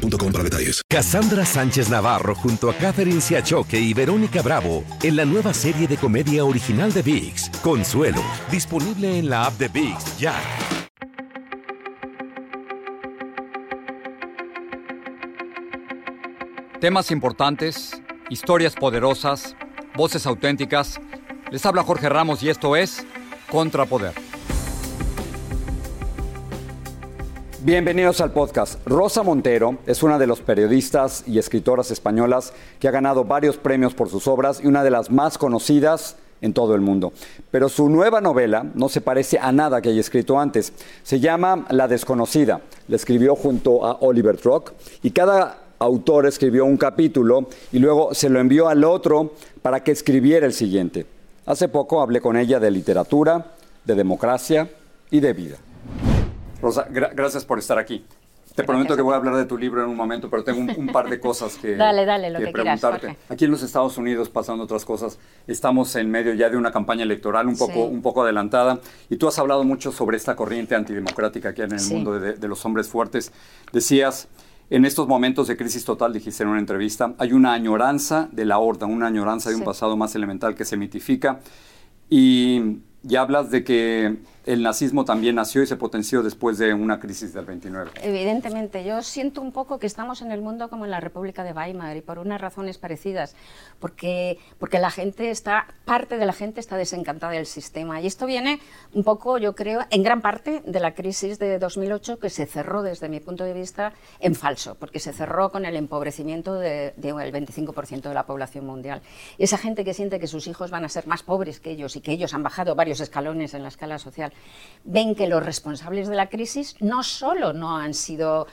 boostmobile.com para detalles. Cassandra Sánchez Navarro junto a Catherine Siachoque y Verónica Bravo en la nueva serie de comedia original de VIX, Consuelo, disponible en la app de VIX ya. Temas importantes, historias poderosas, voces auténticas. Les habla Jorge Ramos y esto es Contrapoder. Bienvenidos al podcast. Rosa Montero es una de los periodistas y escritoras españolas que ha ganado varios premios por sus obras y una de las más conocidas en todo el mundo. Pero su nueva novela no se parece a nada que haya escrito antes. Se llama La desconocida. La escribió junto a Oliver Trock y cada autor escribió un capítulo y luego se lo envió al otro para que escribiera el siguiente. Hace poco hablé con ella de literatura, de democracia y de vida. Rosa, gracias por estar aquí. Te prometo que voy a hablar de tu libro en un momento, pero tengo un, par de cosas que, dale, dale, lo que, preguntarte. aquí en los Estados Unidos, pasando otras cosas, estamos en medio ya de una campaña electoral un poco, un poco adelantada y tú has hablado mucho sobre esta corriente antidemocrática que hay en el mundo de, de los hombres fuertes. Decías, en estos momentos de crisis total, dijiste en una entrevista, hay una añoranza de la horda, una añoranza de un pasado más elemental que se mitifica y y hablas de que el nazismo también nació y se potenció después de una crisis del 29. Evidentemente, yo siento un poco que estamos en el mundo como en la República de Weimar y por unas razones parecidas, porque, porque la gente está, parte de la gente está desencantada del sistema. Y esto viene un poco, yo creo, en gran parte de la crisis de 2008 que se cerró desde mi punto de vista en falso, porque se cerró con el empobrecimiento del de, 25% de la población mundial. Esa gente que siente que sus hijos van a ser más pobres que ellos y que ellos han bajado varios escalones en la escala social, ven que los responsables de la crisis no solo no han sido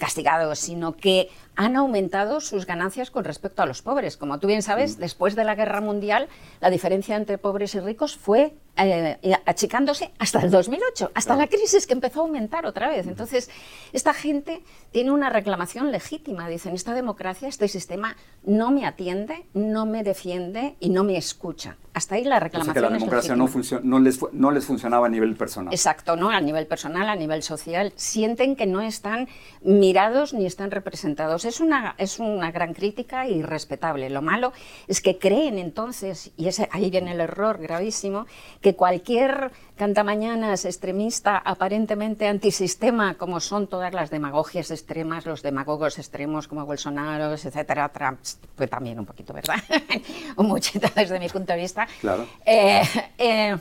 castigados, sino que han aumentado sus ganancias con respecto a los pobres. Como tú bien sabes, mm. después de la guerra mundial, la diferencia entre pobres y ricos fue eh, achicándose hasta el 2008, hasta la crisis que empezó a aumentar otra vez. Entonces, esta gente tiene una reclamación legítima. Dicen, esta democracia, este sistema no me atiende, no me defiende y no me escucha. Hasta ahí la reclamación. O sea que la democracia no, no, les, no les funcionaba a nivel personal. Exacto, no a nivel personal, a nivel social. Sienten que no están mirados ni están representados. Es una, es una gran crítica y respetable. Lo malo es que creen entonces, y ese, ahí viene el error gravísimo, que cualquier cantamañanas extremista, aparentemente antisistema, como son todas las demagogias extremas, los demagogos extremos como Bolsonaro, etcétera, Trump, pues también un poquito, ¿verdad? un muchito desde mi punto de vista. Claro. Eh, eh,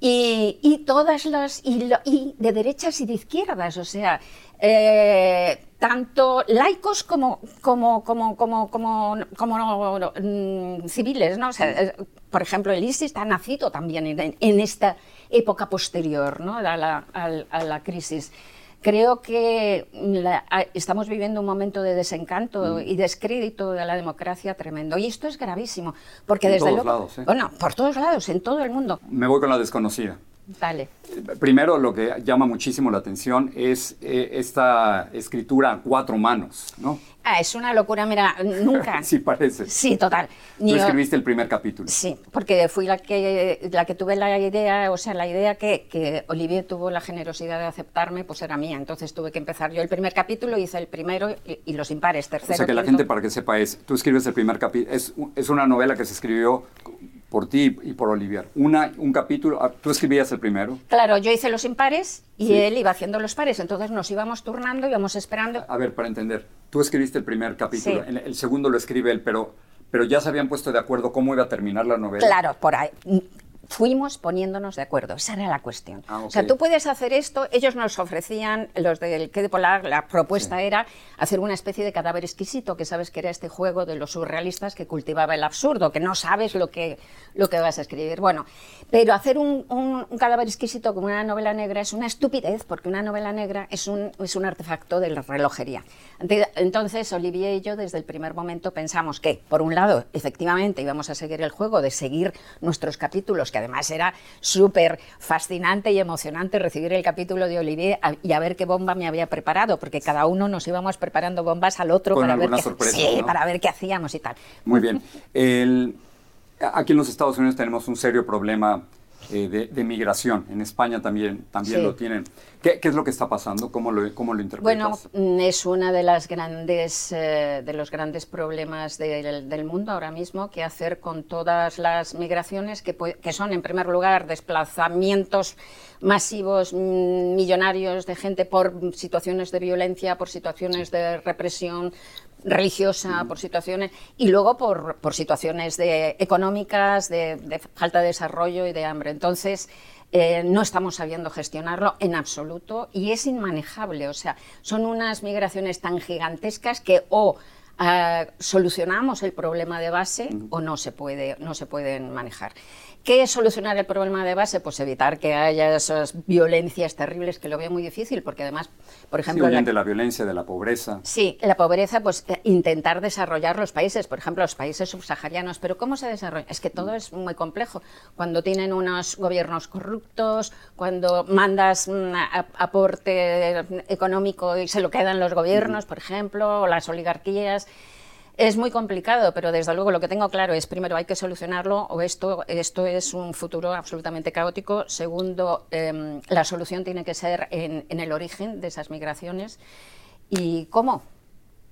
y, todas las y, de derechas y de izquierdas, o sea, eh, tanto laicos como como como como como, como mm, civiles, ¿no? O sea, por ejemplo, el ISIS ha nacido también en, esta época posterior, ¿no? a la crisis. Creo que estamos viviendo un momento de desencanto mm. y descrédito de la democracia tremendo. Y esto es gravísimo, porque desde todos lados, ¿eh? Bueno, por todos lados, en todo el mundo. Me voy con la desconocida. Dale. Primero, lo que llama muchísimo la atención es eh, esta escritura a cuatro manos, ¿no? Ah, es una locura, mira, nunca. sí, parece. Sí, total. Tú escribiste el primer capítulo. Sí, porque fui la que, la que tuve la idea, o sea, la idea que, que Olivier tuvo la generosidad de aceptarme, pues era mía. Entonces tuve que empezar yo el primer capítulo, hice el primero y, los impares, tercero. O sea, que la gente, para que sepa, es, tú escribes el primer capítulo, es, es una novela que se escribió por ti y por Olivier. Una, un capítulo, ah, tú escribías el primero. Claro, yo hice los impares y él iba haciendo los pares, entonces nos íbamos turnando, íbamos esperando. A, ver, para entender, tú escribiste el primer capítulo, el, segundo lo escribe él, pero, pero ya se habían puesto de acuerdo cómo iba a terminar la novela. Claro, por ahí fuimos poniéndonos de acuerdo. Esa era la cuestión. Ah, O sea, tú puedes hacer esto. Ellos nos ofrecían, los del Quai de Polar, la propuesta era hacer una especie de cadáver exquisito, que sabes que era este juego de los surrealistas que cultivaba el absurdo, que no sabes lo que, lo que vas a escribir. Bueno, pero hacer un, un- un cadáver exquisito como una novela negra es una estupidez, porque una novela negra es un, es un artefacto de la relojería. Entonces, Olivier y yo desde el primer momento pensamos que, por un lado, efectivamente íbamos a seguir el juego de seguir nuestros capítulos, que además era súper fascinante y emocionante recibir el capítulo de Olivier y a ver qué bomba me había preparado, porque cada uno nos íbamos preparando bombas al otro Con para ver, qué, sí, ¿no? para ver qué hacíamos y tal. Muy bien. El- aquí en los Estados Unidos tenemos un serio problema eh, de, de migración. En España también, también Sí. lo tienen. ¿Qué, qué es lo que está pasando? ¿Cómo lo, cómo lo Bueno, interpretas? mm, es una de las grandes eh, de los grandes problemas del, del mundo ahora mismo que hacer con todas las migraciones que, que son en primer lugar desplazamientos masivos mm, millonarios de gente por situaciones de violencia, por situaciones de represión religiosa, por situaciones y luego por, por situaciones de, económicas, de, de falta de desarrollo y de hambre. Entonces, eh, no estamos sabiendo gestionarlo en absoluto y es inmanejable. O sea, son unas migraciones tan gigantescas que o ah, solucionamos el problema de base o no se, puede, no se pueden manejar. ¿Qué es solucionar el problema de base? Pues evitar que haya esas violencias terribles, que lo veo muy difícil, porque además, por Sí, ejemplo, huyen la- de la violencia, de la pobreza. Sí, la pobreza, pues eh, intentar desarrollar los países, por ejemplo, los países subsaharianos. Pero ¿cómo se desarrolla? Es que todo es muy complejo. Cuando tienen unos gobiernos corruptos, cuando mandas a- aporte económico y se lo quedan los gobiernos, por ejemplo, o las oligarquías. Es muy complicado, pero desde luego lo que tengo claro es, primero, hay que solucionarlo o esto, esto es un futuro absolutamente caótico. Segundo, em, la solución tiene que ser en, en el origen de esas migraciones. ¿Y cómo?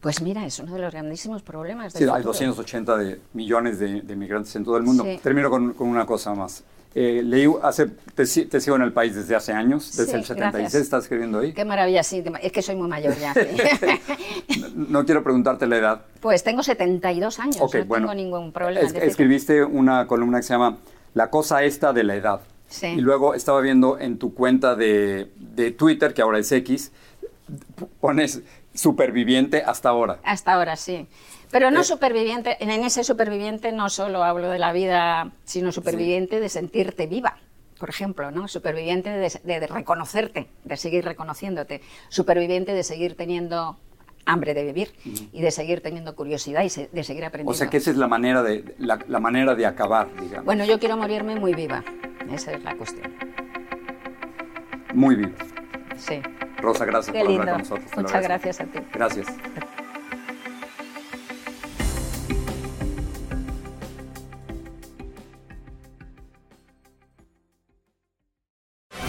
Pues mira, es uno de los grandísimos problemas. del Sí, hay futuro. 280 de, millones de, de migrantes en todo el mundo. Sí. Termino con, con una cosa más. Eh, leí hace, te, te sigo en el país desde hace años, desde Sí, el 76 gracias. estás escribiendo ahí. Qué maravilla, sí, es que soy muy mayor ya. sí. No, no quiero preguntarte la edad. pues tengo 72 años, Ok, no bueno. tengo ningún problema. Es- escribiste una columna que se llama La cosa esta de la edad. Sí. Y luego estaba viendo en tu cuenta de, de Twitter, que ahora es X, pones superviviente hasta ahora. Hasta ahora sí. Pero no Eh, superviviente, en ese superviviente no solo hablo de la vida, sino superviviente de sentirte viva, por ejemplo, ¿no? Superviviente de, de- de reconocerte, de seguir reconociéndote, superviviente de seguir teniendo hambre de vivir y de seguir teniendo curiosidad y se- de seguir O aprendiendo. sea que esa es la manera de, la, la manera de acabar, digamos. Bueno, yo quiero morirme muy viva, esa es la cuestión. Muy vivo. Sí. Rosa, gracias Qué por lindo. hablar con nosotros. Muchas gracias a ti. Gracias.